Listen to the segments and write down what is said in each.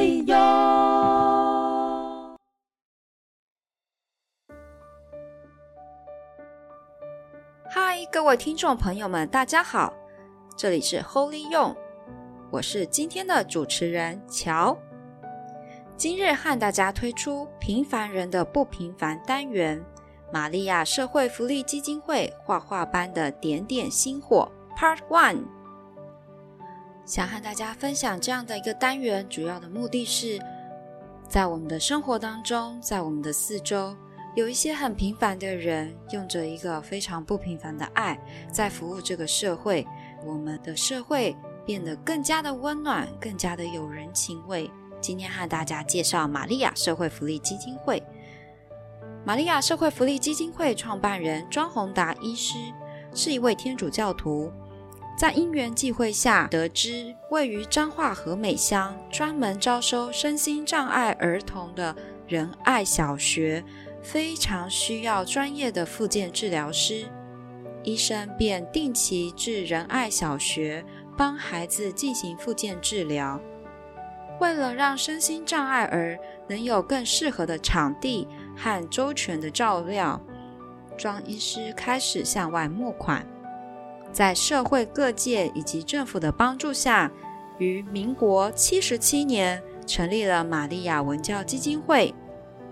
利用。嗨，各位听众朋友们，大家好，这里是 Holy 用，我是今天的主持人乔。今日和大家推出平凡人的不平凡单元，玛利亚社会福利基金会画画班的点点星火 Part One。想和大家分享这样的一个单元，主要的目的是，在我们的生活当中，在我们的四周，有一些很平凡的人，用着一个非常不平凡的爱，在服务这个社会，我们的社会变得更加的温暖，更加的有人情味。今天和大家介绍玛利亚社会福利基金会。玛利亚社会福利基金会创办人庄宏达医师是一位天主教徒，在因缘际会下得知，位于彰化和美乡、专门招收身心障碍儿童的仁爱小学非常需要专业的复健治疗师，医生便定期至仁爱小学帮孩子进行复健治疗。为了让身心障碍儿能有更适合的场地和周全的照料，庄医师开始向外募款，在社会各界以及政府的帮助下，于民国七十七年成立了玛利亚文教基金会，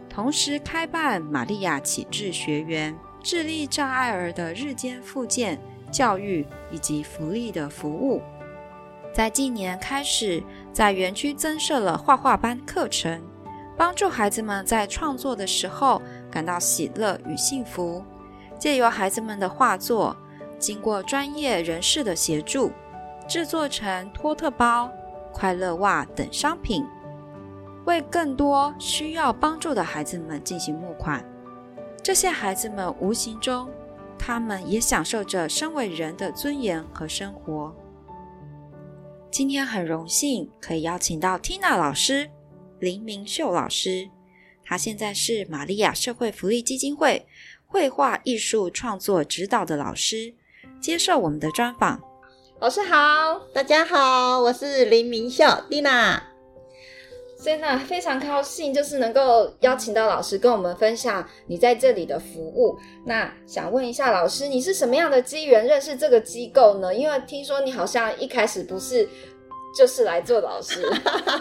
同时开办玛利亚启智学园，致力障碍儿的日间复健、教育以及福利的服务。在近年开始，在园区增设了画画班课程，帮助孩子们在创作的时候感到喜乐与幸福。借由孩子们的画作，经过专业人士的协助，制作成托特包、快乐袜等商品，为更多需要帮助的孩子们进行募款。这些孩子们无形中，他们也享受着身为人的尊严和生活。今天很荣幸可以邀请到 Tina 老师、林明秀老师，她现在是玛利亚社会福利基金会绘画艺术创作指导的老师，接受我们的专访。老师好，大家好，我是林明秀 Tina。真的非常高兴，就是能够邀请到老师跟我们分享你在这里的服务。那想问一下老师，你是什么样的机缘认识这个机构呢？因为听说你好像一开始不是就是来做老师，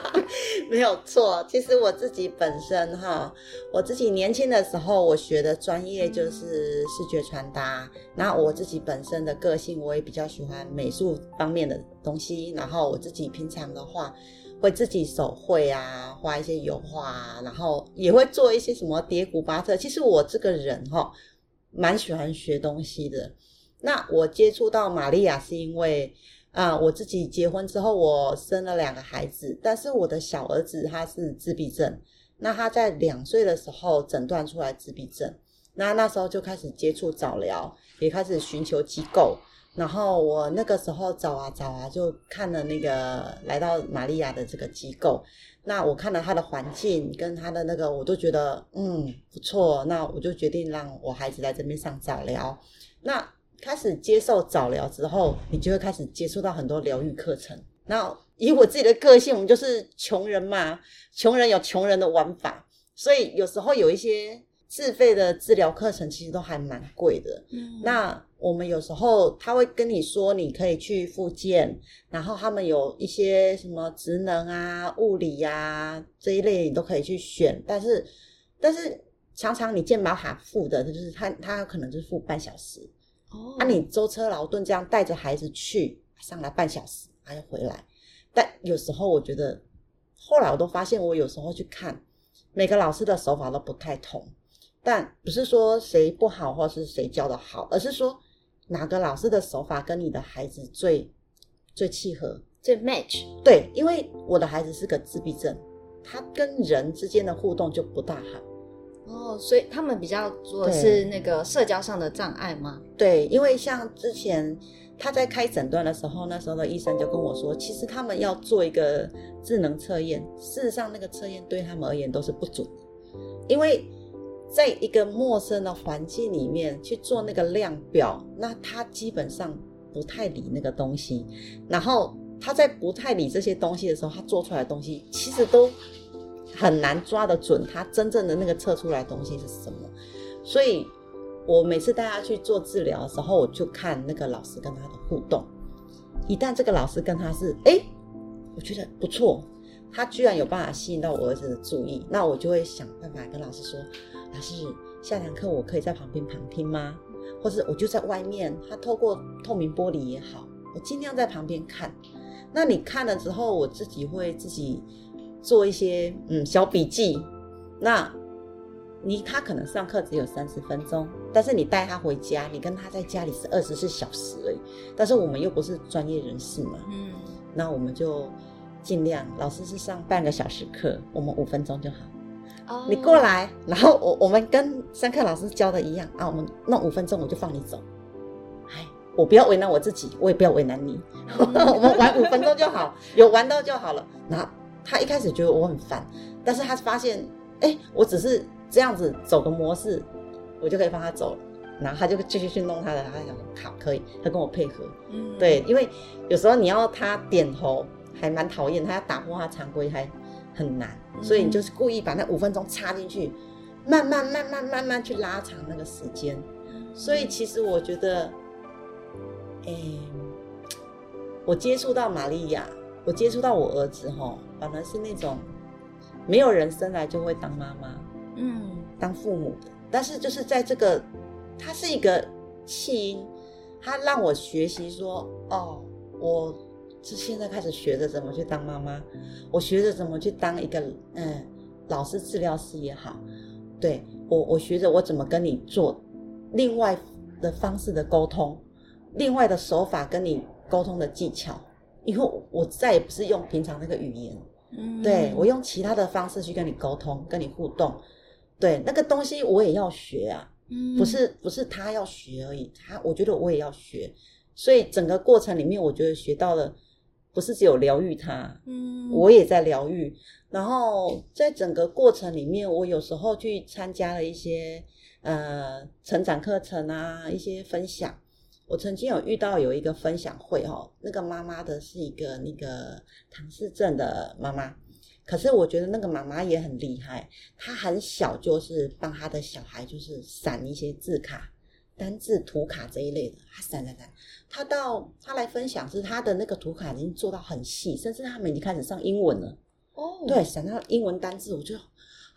没有错。其实我自己本身哈，我自己年轻的时候我学的专业就是视觉传达。那我自己本身的个性，我也比较喜欢美术方面的东西。然后我自己平常的话。会自己手绘啊，画一些油画啊，然后也会做一些什么叠古巴特。其实我这个人哈，蛮喜欢学东西的。那我接触到玛利亚是因为啊、我自己结婚之后，我生了两个孩子，但是我的小儿子他是自闭症。那他在两岁的时候诊断出来自闭症，那那时候就开始接触早疗，也开始寻求机构。然后我那个时候找啊找啊，就看了那个来到玛利亚的这个机构。那我看了他的环境跟他的那个，我都觉得嗯不错。那我就决定让我孩子来这边上早疗。那开始接受早疗之后，你就会开始接触到很多疗愈课程。那以我自己的个性，我们就是穷人嘛，穷人有穷人的玩法，所以有时候有一些自费的治疗课程，其实都还蛮贵的。嗯，那。我们有时候他会跟你说，你可以去复健，然后他们有一些什么职能啊、物理呀、啊、这一类，你都可以去选。但是，但是常常你健保卡付的，就是他他可能就是付半小时哦。那、啊、你舟车劳顿这样带着孩子去上来半小时，还要回来。但有时候我觉得，后来我都发现，我有时候去看每个老师的手法都不太同，但不是说谁不好或是谁教的好，而是说。哪个老师的手法跟你的孩子最最契合？最 match？对，因为我的孩子是个自闭症，他跟人之间的互动就不大好。哦，所以他们比较做的是那个社交上的障碍吗？对，因为像之前他在开诊断的时候，那时候的医生就跟我说，其实他们要做一个智能测验，事实上那个测验对他们而言都是不准的，因为。在一个陌生的环境里面去做那个量表，那他基本上不太理那个东西。然后他在不太理这些东西的时候，他做出来的东西其实都很难抓得准，他真正的那个测出来东西是什么。所以我每次带他去做治疗的时候，我就看那个老师跟他的互动。一旦这个老师跟他是哎，我觉得不错，他居然有办法吸引到我儿子的注意，那我就会想办法跟老师说：“老师，下堂课我可以在旁边旁听吗？或者我就在外面，他透过透明玻璃也好，我尽量在旁边看。那你看了之后，我自己会自己做一些嗯小笔记。那你他可能上课只有三十分钟，但是你带他回家，你跟他在家里是二十四小时而已。但是我们又不是专业人士嘛，嗯，那我们就尽量，老师是上半个小时课，我们五分钟就好。哦，你过来，然后我我们跟上课老师教的一样啊，我们弄五分钟，我就放你走。哎，我不要为难我自己，我也不要为难你，嗯、我们玩五分钟就好，有玩到就好了。然后他一开始觉得我很烦，但是他发现，哎，我只是。这样子走个模式，我就可以放他走了，然后他就继续去弄他的。他想，好，可以，他跟我配合。嗯，对，因为有时候你要他点头，还蛮讨厌，他要打破他常规还很难，所以你就是故意把那五分钟插进去，慢慢慢慢慢慢去拉长那个时间。所以其实我觉得，哎，我接触到玛利亚，我接触到我儿子哈，反而是那种没有人生来就会当妈妈。嗯，当父母的，但是就是在这个，他是一个弃婴，他让我学习说，哦，我是现在开始学着怎么去当妈妈，我学着怎么去当一个嗯老师、治疗师也好，对，我我学着我怎么跟你做另外的方式的沟通，另外的手法跟你沟通的技巧，以后我再也不是用平常那个语言，嗯，对，我用其他的方式去跟你沟通，跟你互动。对，那个东西我也要学啊，嗯不是不是他要学而已，他我觉得我也要学，所以整个过程里面，我觉得学到了，不是只有疗愈他，嗯，我也在疗愈。然后在整个过程里面，我有时候去参加了一些呃成长课程啊，一些分享。我曾经有遇到有一个分享会哦，那个妈妈的是一个那个唐氏症的妈妈。可是我觉得那个妈妈也很厉害，她很小就是帮她的小孩就是闪一些字卡、单字图卡这一类的，她闪闪闪。她到她来分享是她的那个图卡已经做到很细，甚至他们已经开始上英文了。哦，对，闪到英文单字，我觉得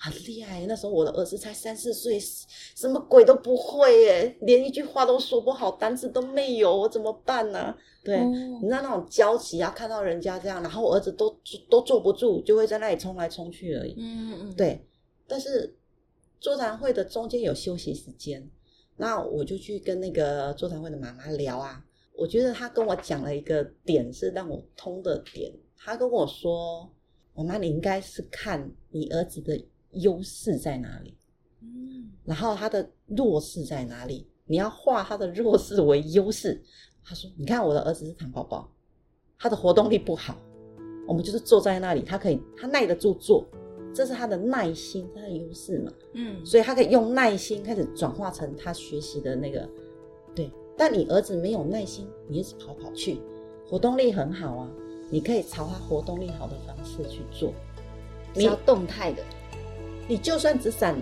很厉害。那时候我的儿子才三四岁，什么鬼都不会耶，连一句话都说不好，单词都没有，我怎么办呢？对，嗯、你知道那种焦急啊，看到人家这样，然后我儿子都都坐不住，就会在那里冲来冲去而已。嗯嗯，对。但是座谈会的中间有休息时间，那我就去跟那个座谈会的妈妈聊啊。我觉得她跟我讲了一个点是让我通的点，她跟我说：“我妈，你应该是看你儿子的优势在哪里，嗯，然后他的弱势在哪里，你要化他的弱势为优势。”他说：“你看我的儿子是糖宝宝，他的活动力不好，我们就是坐在那里，他可以，他耐得住坐，这是他的耐心，他的优势嘛。嗯，所以他可以用耐心开始转化成他学习的那个，对。但你儿子没有耐心，你一直跑跑去，活动力很好啊，你可以朝他活动力好的方式去做，你要动态的，你就算只闪。”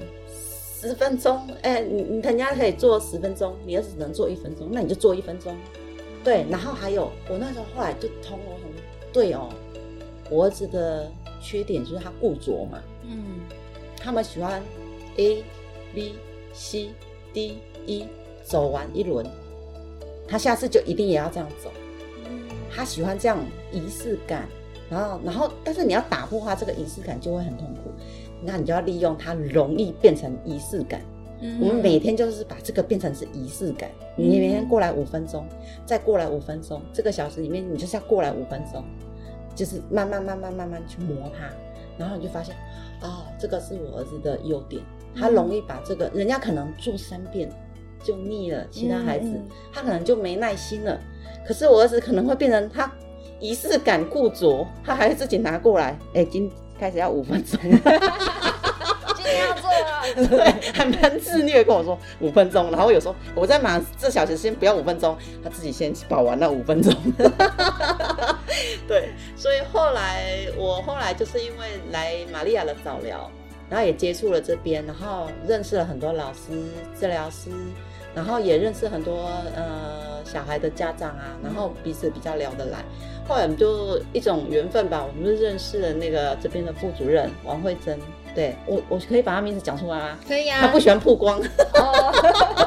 十分钟，哎、欸，你你人家可以做十分钟，你儿子只能做一分钟，那你就做一分钟。对，然后还有，我那时候后来就通了，对哦，我儿子的缺点就是他固着嘛，嗯，他们喜欢 A B C D E 走完一轮，他下次就一定也要这样走，嗯，他喜欢这样仪式感，然后然后，但是你要打破他这个仪式感，就会很痛苦。那你就要利用它容易变成仪式感。嗯，我们每天就是把这个变成是仪式感。你每天过来五分钟，再过来五分钟，这个小时里面你就是要过来五分钟，就是慢慢慢慢慢慢去磨它，然后你就发现，啊，这个是我儿子的优点，他容易把这个，人家可能做三遍就腻了，其他孩子他可能就没耐心了，可是我儿子可能会变成他仪式感固着，他还会自己拿过来，哎，今。开始要五分钟，今天要做啊，对，还蛮自虐，跟我说五分钟，然后有时候我在忙这小时先不要五分钟，他自己先跑完了五分钟，对，所以后来我后来就是因为来玛利亚的早疗，然后也接触了这边，然后认识了很多老师、治疗师，然后也认识很多呃小孩的家长啊，然后彼此比较聊得来。后来我们就一种缘分吧，我们就认识了那个这边的副主任王慧珍。对我，我可以把他名字讲出来吗？可以啊。他不喜欢曝光。哦、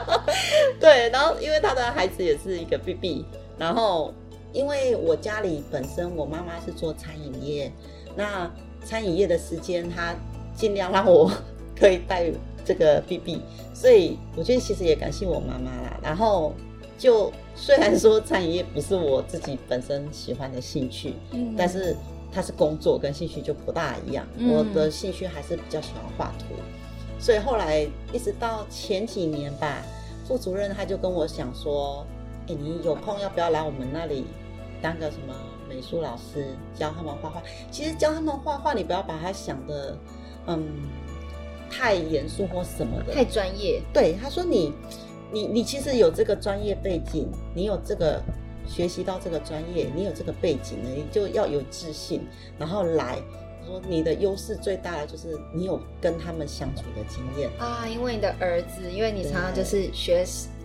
对，然后因为他的孩子也是一个 BB，然后因为我家里本身我妈妈是做餐饮业，那餐饮业的时间他尽量让我 可以带这个 BB，所以我觉得其实也感谢我妈妈啦。然后就虽然说餐饮业不是我自己本身喜欢的兴趣，嗯，但是。它是工作跟兴趣就不大一样，嗯、我的兴趣还是比较喜欢画图，所以后来一直到前几年吧，副主任他就跟我讲说：“哎、欸，你有空要不要来我们那里当个什么美术老师，教他们画画？其实教他们画画，你不要把他想的嗯太严肃或什么的，太专业。对，他说你你你其实有这个专业背景，你有这个。”学习到这个专业，你有这个背景呢，你就要有自信，然后来说你的优势最大的就是你有跟他们相处的经验啊。因为你的儿子，因为你常常就是学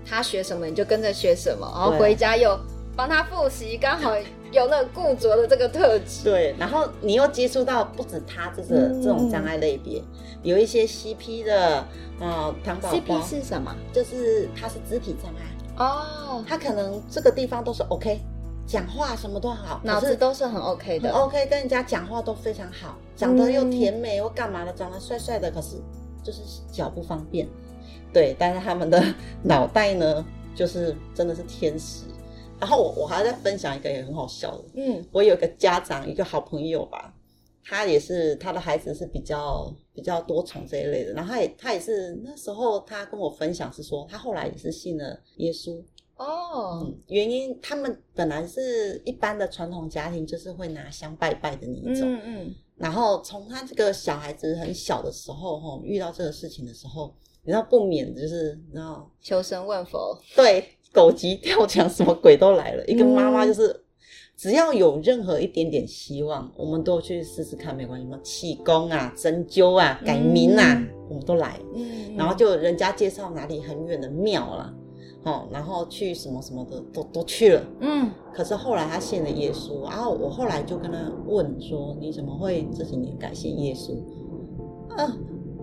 他学什么，你就跟着学什么，然后回家又帮他复习，刚好有那个固着的这个特质。对，然后你又接触到不止他这个这种障碍类别，嗯、有一些 CP 的啊，糖宝宝 CP 是什么？就是他是肢体障碍。哦，他可能这个地方都是 OK，讲话什么都好，脑子都是很 OK 的，OK，跟人家讲话都非常好，长得又甜美又干嘛的，长得帅帅的，可是就是脚不方便，对，但是他们的脑袋呢，就是真的是天使。然后我我还在分享一个也很好笑的，嗯，我有个家长，一个好朋友吧。他也是，他的孩子是比较比较多重这一类的，然后他也他也是那时候他跟我分享是说，他后来也是信了耶稣。哦、嗯，原因他们本来是一般的传统家庭，就是会拿香拜拜的那一种，嗯嗯，然后从他这个小孩子很小的时候哈，遇到这个事情的时候，你知道不免就是你知道求神问佛，对，狗急跳墙，什么鬼都来了，嗯、一个妈妈就是。只要有任何一点点希望，我们都去试试看，没关系吗？气功啊、针灸啊、改名啊，嗯、我们都来。嗯，然后就人家介绍哪里很远的庙啦，哦，然后去什么什么的都都去了。嗯，可是后来他信了耶稣，然后我后来就跟他问说：“你怎么会这几年改信耶稣？”啊，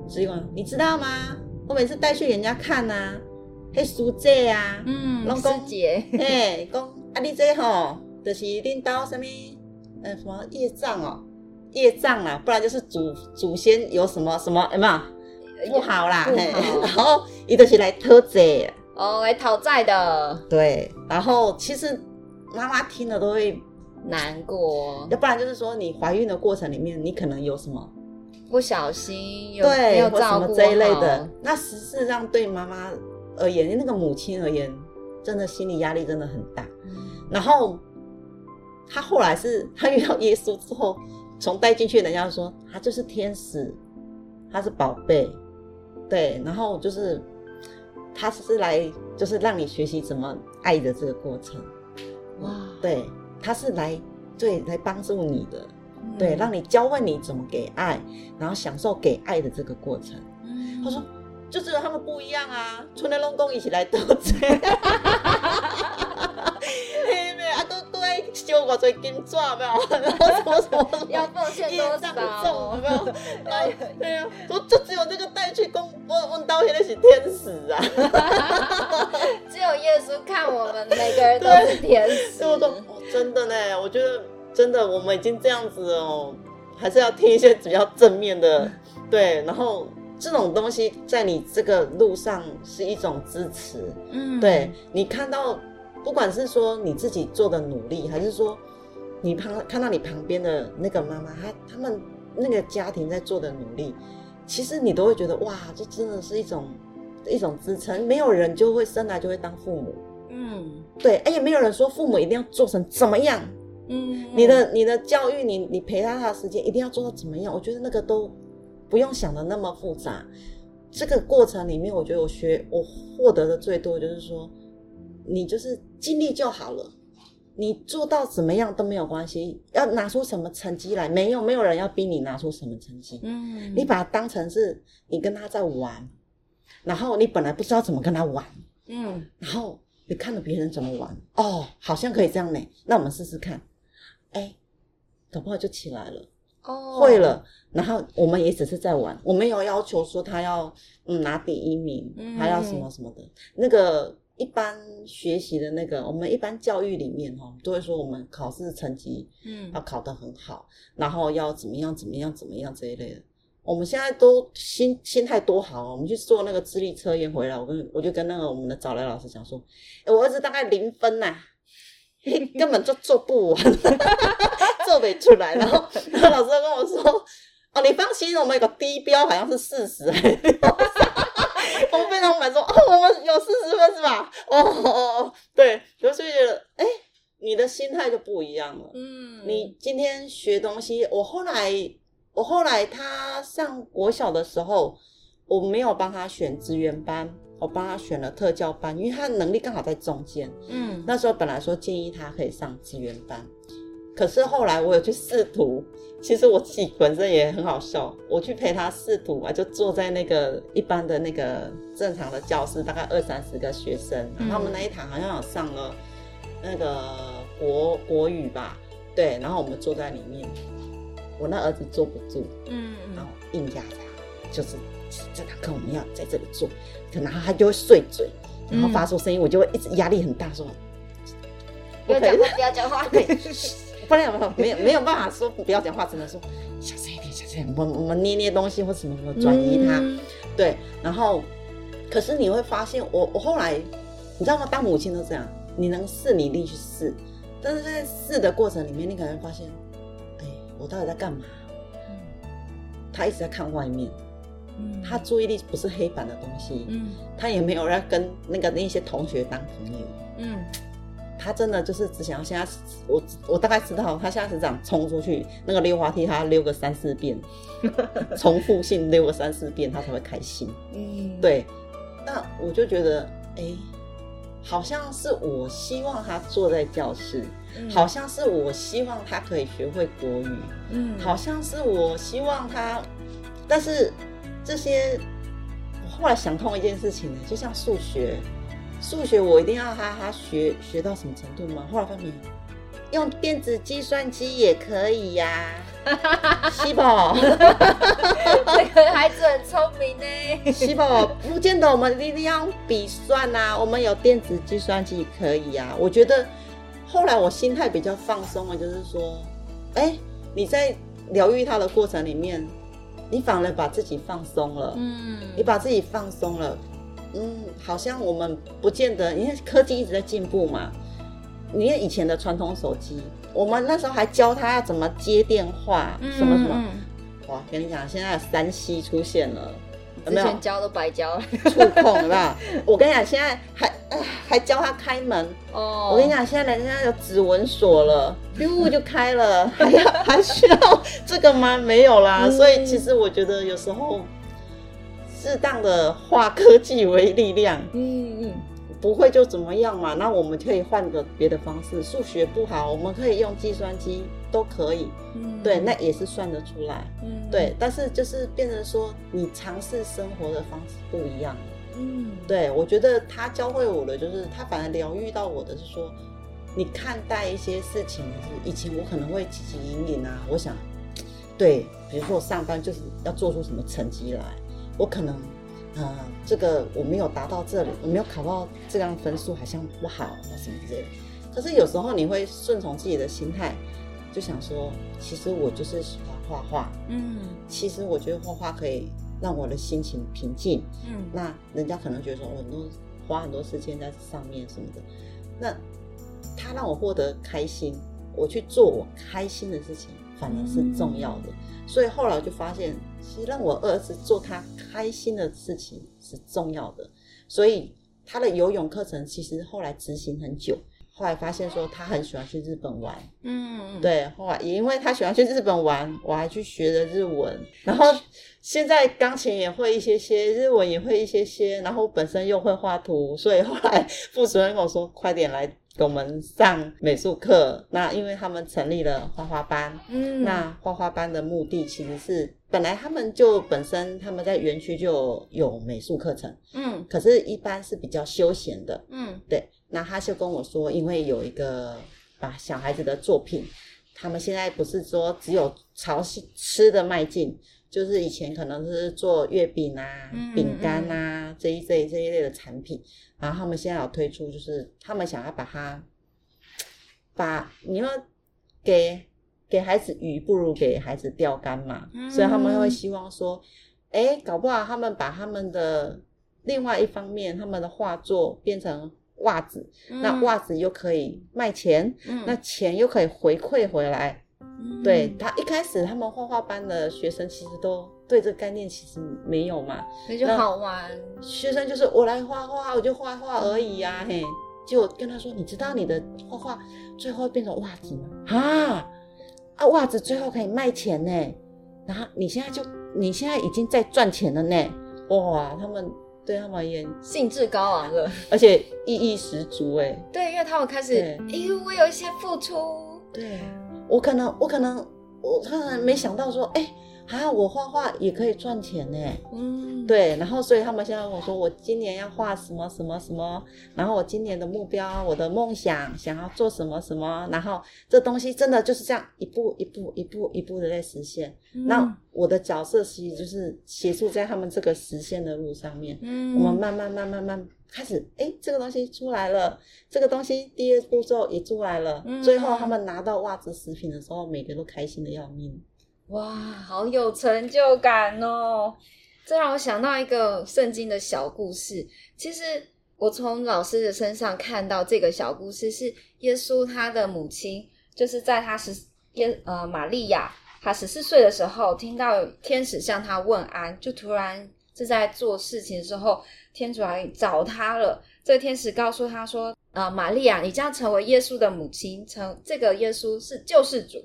师弟讲，你知道吗？我每次带去人家看啊，嘿师姐啊，嗯，师姐，嘿，讲啊，你这吼。就是领导什么，呃，什么业障哦，业障啦，不然就是祖祖先有什么什么，有没有不好啦？然后伊就是来讨债，哦，来讨债的。对，然后其实妈妈听了都会难过，要不然就是说你怀孕的过程里面，你可能有什么不小心有对，有什么这一类的，那实际上对妈妈而言，那个母亲而言，真的心理压力真的很大，嗯、然后。他后来是，他遇到耶稣之后，从带进去，人家说他就是天使，他是宝贝，对，然后就是他是来，就是让你学习怎么爱的这个过程，哇，对，他是来，对，来帮助你的，嗯、对，让你教会你怎么给爱，然后享受给爱的这个过程。嗯、他说，就只有他们不一样啊，春雷龙公一起来得罪。丢我最金钻没有？然后什么什么要奉献多少？有没有？对呀，我就只有那个带去公问问到现在是天使啊！只有耶稣看我们每个人都是天使。我都真的呢，我觉得真的我们已经这样子哦，还是要听一些比较正面的。对，然后这种东西在你这个路上是一种支持。嗯，对你看到。不管是说你自己做的努力，还是说你旁看到你旁边的那个妈妈，她他们那个家庭在做的努力，其实你都会觉得哇，这真的是一种一种支撑。没有人就会生来就会当父母，嗯，对，而且没有人说父母一定要做成怎么样，嗯，你的你的教育，你你陪他的时间一定要做到怎么样？我觉得那个都不用想的那么复杂。这个过程里面，我觉得我学我获得的最多就是说。你就是尽力就好了，你做到怎么样都没有关系，要拿出什么成绩来，没有没有人要逼你拿出什么成绩。嗯，你把它当成是你跟他在玩，然后你本来不知道怎么跟他玩，嗯，然后你看着别人怎么玩，哦，好像可以这样呢，那我们试试看，哎，搞不好就起来了。哦，会了，然后我们也只是在玩，我没有要求说他要嗯拿第一名，嗯，他要什么什么的。那个一般学习的那个，我们一般教育里面哈，都会说我们考试成绩嗯要考得很好，嗯，然后要怎么样怎么样怎么样这一类的。我们现在都心心态多好，我们去做那个智力测验回来，我跟我就跟那个我们的早来老师讲说，我儿子大概零分呐，啊，根本就做不完。做不出来，然后，然后老师跟我说：“哦，你放心，我们有个低标，好像是四十。”我们非常满足哦，我们有四十分是吧？哦哦哦，对，所以觉得，哎，你的心态就不一样了。嗯，你今天学东西，我后来，我后来他上国小的时候，我没有帮他选资源班，我帮他选了特教班，因为他的能力刚好在中间。嗯，那时候本来说建议他可以上资源班。可是后来我有去试图，其实我自己本身也很好笑。我去陪他试图啊，就坐在那个一般的那个正常的教室，大概二三十个学生，然后我们那一堂好像有上了那个国国语吧，对，然后我们坐在里面，我那儿子坐不住，嗯，然后硬压他，就是这堂课我们要在这里坐，然后他就会碎嘴，然后发出声音，我就会一直压力很大说，不要讲话，不要讲话，对。不然没有没有办法说不要讲话，只能说小声一点，小声一点。我我们捏捏东西或什么什么转移他，嗯、对。然后，可是你会发现，我我后来，你知道吗？当母亲都这样，你能试你一定去试，但是在试的过程里面，你可能会发现，哎，我到底在干嘛？嗯、他一直在看外面，嗯、他注意力不是黑板的东西，嗯、他也没有要跟那个那些同学当朋友，嗯。他真的就是只想要现在，我我大概知道他现在是这样冲出去，那个溜滑梯他溜个三四遍，重复性溜个三四遍，他才会开心。嗯，对。那我就觉得，哎，好像是我希望他坐在教室，嗯、好像是我希望他可以学会国语，嗯，好像是我希望他，但是这些，我后来想通一件事情呢，就像数学。数学我一定要哈哈学学到什么程度吗？后来发现用电子计算机也可以呀，西宝，这个孩子很聪明呢。西宝，不见得我们一定要笔算呐、啊，我们有电子计算机可以呀。我觉得后来我心态比较放松了，就是说，哎，你在疗愈他的过程里面，你反而把自己放松了，嗯，你把自己放松了。嗯，好像我们不见得，因为科技一直在进步嘛。你看以前的传统手机，我们那时候还教他要怎么接电话，嗯、什么什么。哇，跟你讲，现在三 C 出现了？之前教都白教了，触碰有没有？我跟你讲，现在还还教他开门。哦。我跟你讲，现在人家有指纹锁了，呜就开了，还要还需要这个吗？没有啦。嗯、所以其实我觉得有时候。适当的化科技为力量，嗯嗯，不会就怎么样嘛？那我们可以换个别的方式。数学不好，我们可以用计算机都可以，嗯，对，那也是算得出来，嗯，对。但是就是变成说，你尝试生活的方式不一样，嗯，对。我觉得他教会我的，就是他反而疗愈到我的是说，你看待一些事情是以前我可能会汲汲营营啊，我想，对，比如说我上班就是要做出什么成绩来。我可能，呃，这个我没有达到这里，我没有考到这样分数，好像不好啊什么之类的。可是有时候你会顺从自己的心态，就想说，其实我就是喜欢画画，嗯，其实我觉得画画可以让我的心情平静，嗯，那人家可能觉得说我很多花很多时间在上面什么的，那他让我获得开心，我去做我开心的事情，反而是重要的。嗯，所以后来我就发现。其实让我儿子做他开心的事情是重要的，所以他的游泳课程其实后来执行很久，后来发现说他很喜欢去日本玩，嗯，对，后来也因为他喜欢去日本玩，我还去学了日文，然后现在钢琴也会一些些，日文也会一些些，然后本身又会画图，所以后来 副主任跟我说：“快点来给我们上美术课。那因为他们成立了画画班，嗯，那画画班的目的其实是本来他们就本身他们在园区就有美术课程，嗯，可是一般是比较休闲的，嗯，对。那他就跟我说，因为有一个把小孩子的作品，他们现在不是说只有朝吃的迈进。就是以前可能是做月饼啊、嗯、饼干啊、嗯、这一这一这一类的产品，然后他们现在有推出，就是他们想要把它把你要给给孩子鱼，不如给孩子钓竿嘛，嗯、所以他们会希望说，哎，搞不好他们把他们的另外一方面，他们的画作变成袜子，嗯、那袜子又可以卖钱，嗯、那钱又可以回馈回来。对，他一开始，他们画画班的学生其实都对这个概念其实没有嘛，那就好玩。学生就是我来画画，我就画画而已呀、啊，嘿。就跟他说，你知道你的画画最后变成袜子吗？啊啊，袜子最后可以卖钱呢。然后你现在就你现在已经在赚钱了呢。哇，他们对他们而言兴致高昂了，而且意义十足哎。对，因为他们开始，因为我有一些付出。对。我可能，我可能，我可能没想到说，哎，啊，我画画也可以赚钱呢。嗯，对。然后，所以他们现在跟我说，我今年要画什么什么什么，然后我今年的目标，我的梦想，想要做什么什么，然后这东西真的就是这样一步一步一步一步的在实现。嗯，那我的角色其实就是协助在他们这个实现的路上面。嗯，我们慢慢慢慢慢。开始，哎，这个东西出来了，这个东西第二步骤也出来了，嗯、最后他们拿到袜子食品的时候，每个都开心的要命。哇，好有成就感哦！这让我想到一个圣经的小故事。其实我从老师的身上看到这个小故事，是耶稣他的母亲，就是在他十耶呃玛利亚，他十四岁的时候，听到天使向他问安，就突然正在做事情的时候。天主来找他了。这个天使告诉他说：“呃，玛利亚，你将成为耶稣的母亲，成这个耶稣是救世主。”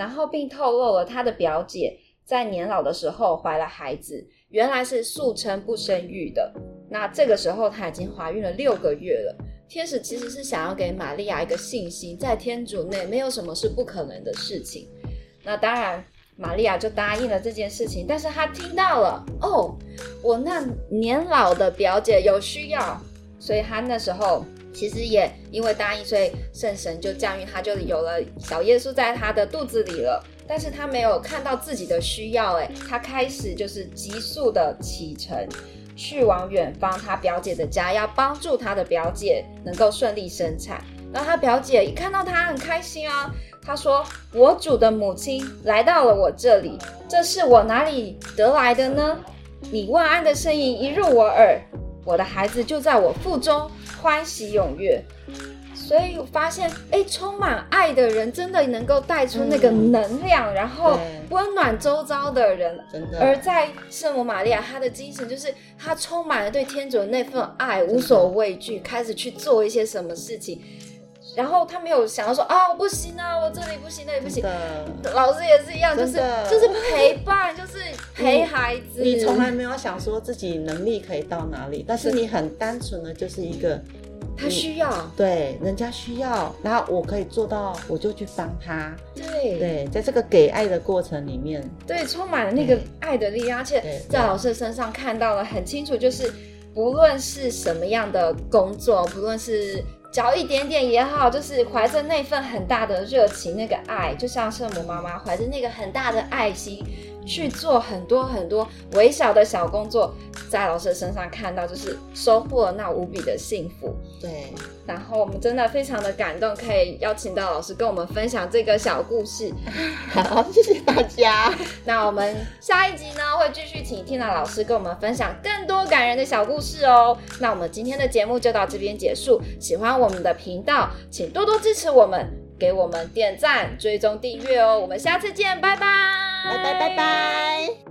然后并透露了他的表姐在年老的时候怀了孩子，原来是素称不生育的。那这个时候她已经怀孕了六个月了。天使其实是想要给玛利亚一个信心，在天主内没有什么是不可能的事情。那当然。玛利亚就答应了这件事情，但是她听到了哦，我那年老的表姐有需要，所以她那时候其实也因为答应，所以圣神就降孕，她就有了小耶稣在她的肚子里了。但是她没有看到自己的需要，诶，她开始就是急速的启程，去往远方她表姐的家，要帮助她的表姐能够顺利生产。然后她表姐一看到她很开心啊。他说：“我主的母亲来到了我这里，这是我哪里得来的呢？你问安的声音一入我耳，我的孩子就在我腹中欢喜踊跃。所以我发现，哎，充满爱的人真的能够带出那个能量，嗯、然后温暖周遭的人。真的。而在圣母玛利亚，她的精神就是她充满了对天主的那份爱，无所畏惧，开始去做一些什么事情。”然后他没有想到说啊，我不行啊，我这里不行，那里不行。的老师也是一样，就是就是陪伴，就是陪孩子。你从来没有想说自己能力可以到哪里，但是你很单纯的就是一个，他需要，对，人家需要，然后我可以做到，我就去帮他。对对，在这个给爱的过程里面，对，充满了那个爱的力量，而且在老师身上看到了很清楚，就是不论是什么样的工作，不论是。嚼一点点也好，就是怀着那份很大的热情，那个爱，就像圣母妈妈怀着那个很大的爱心。去做很多很多微小的小工作，在老师的身上看到，就是收获了那无比的幸福。对，然后我们真的非常的感动，可以邀请到老师跟我们分享这个小故事。好，谢谢大家。那我们下一集呢，会继续请 Tina 老师跟我们分享更多感人的小故事哦。那我们今天的节目就到这边结束。喜欢我们的频道，请多多支持我们，给我们点赞追踪订阅哦。我们下次见拜拜。拜拜拜拜。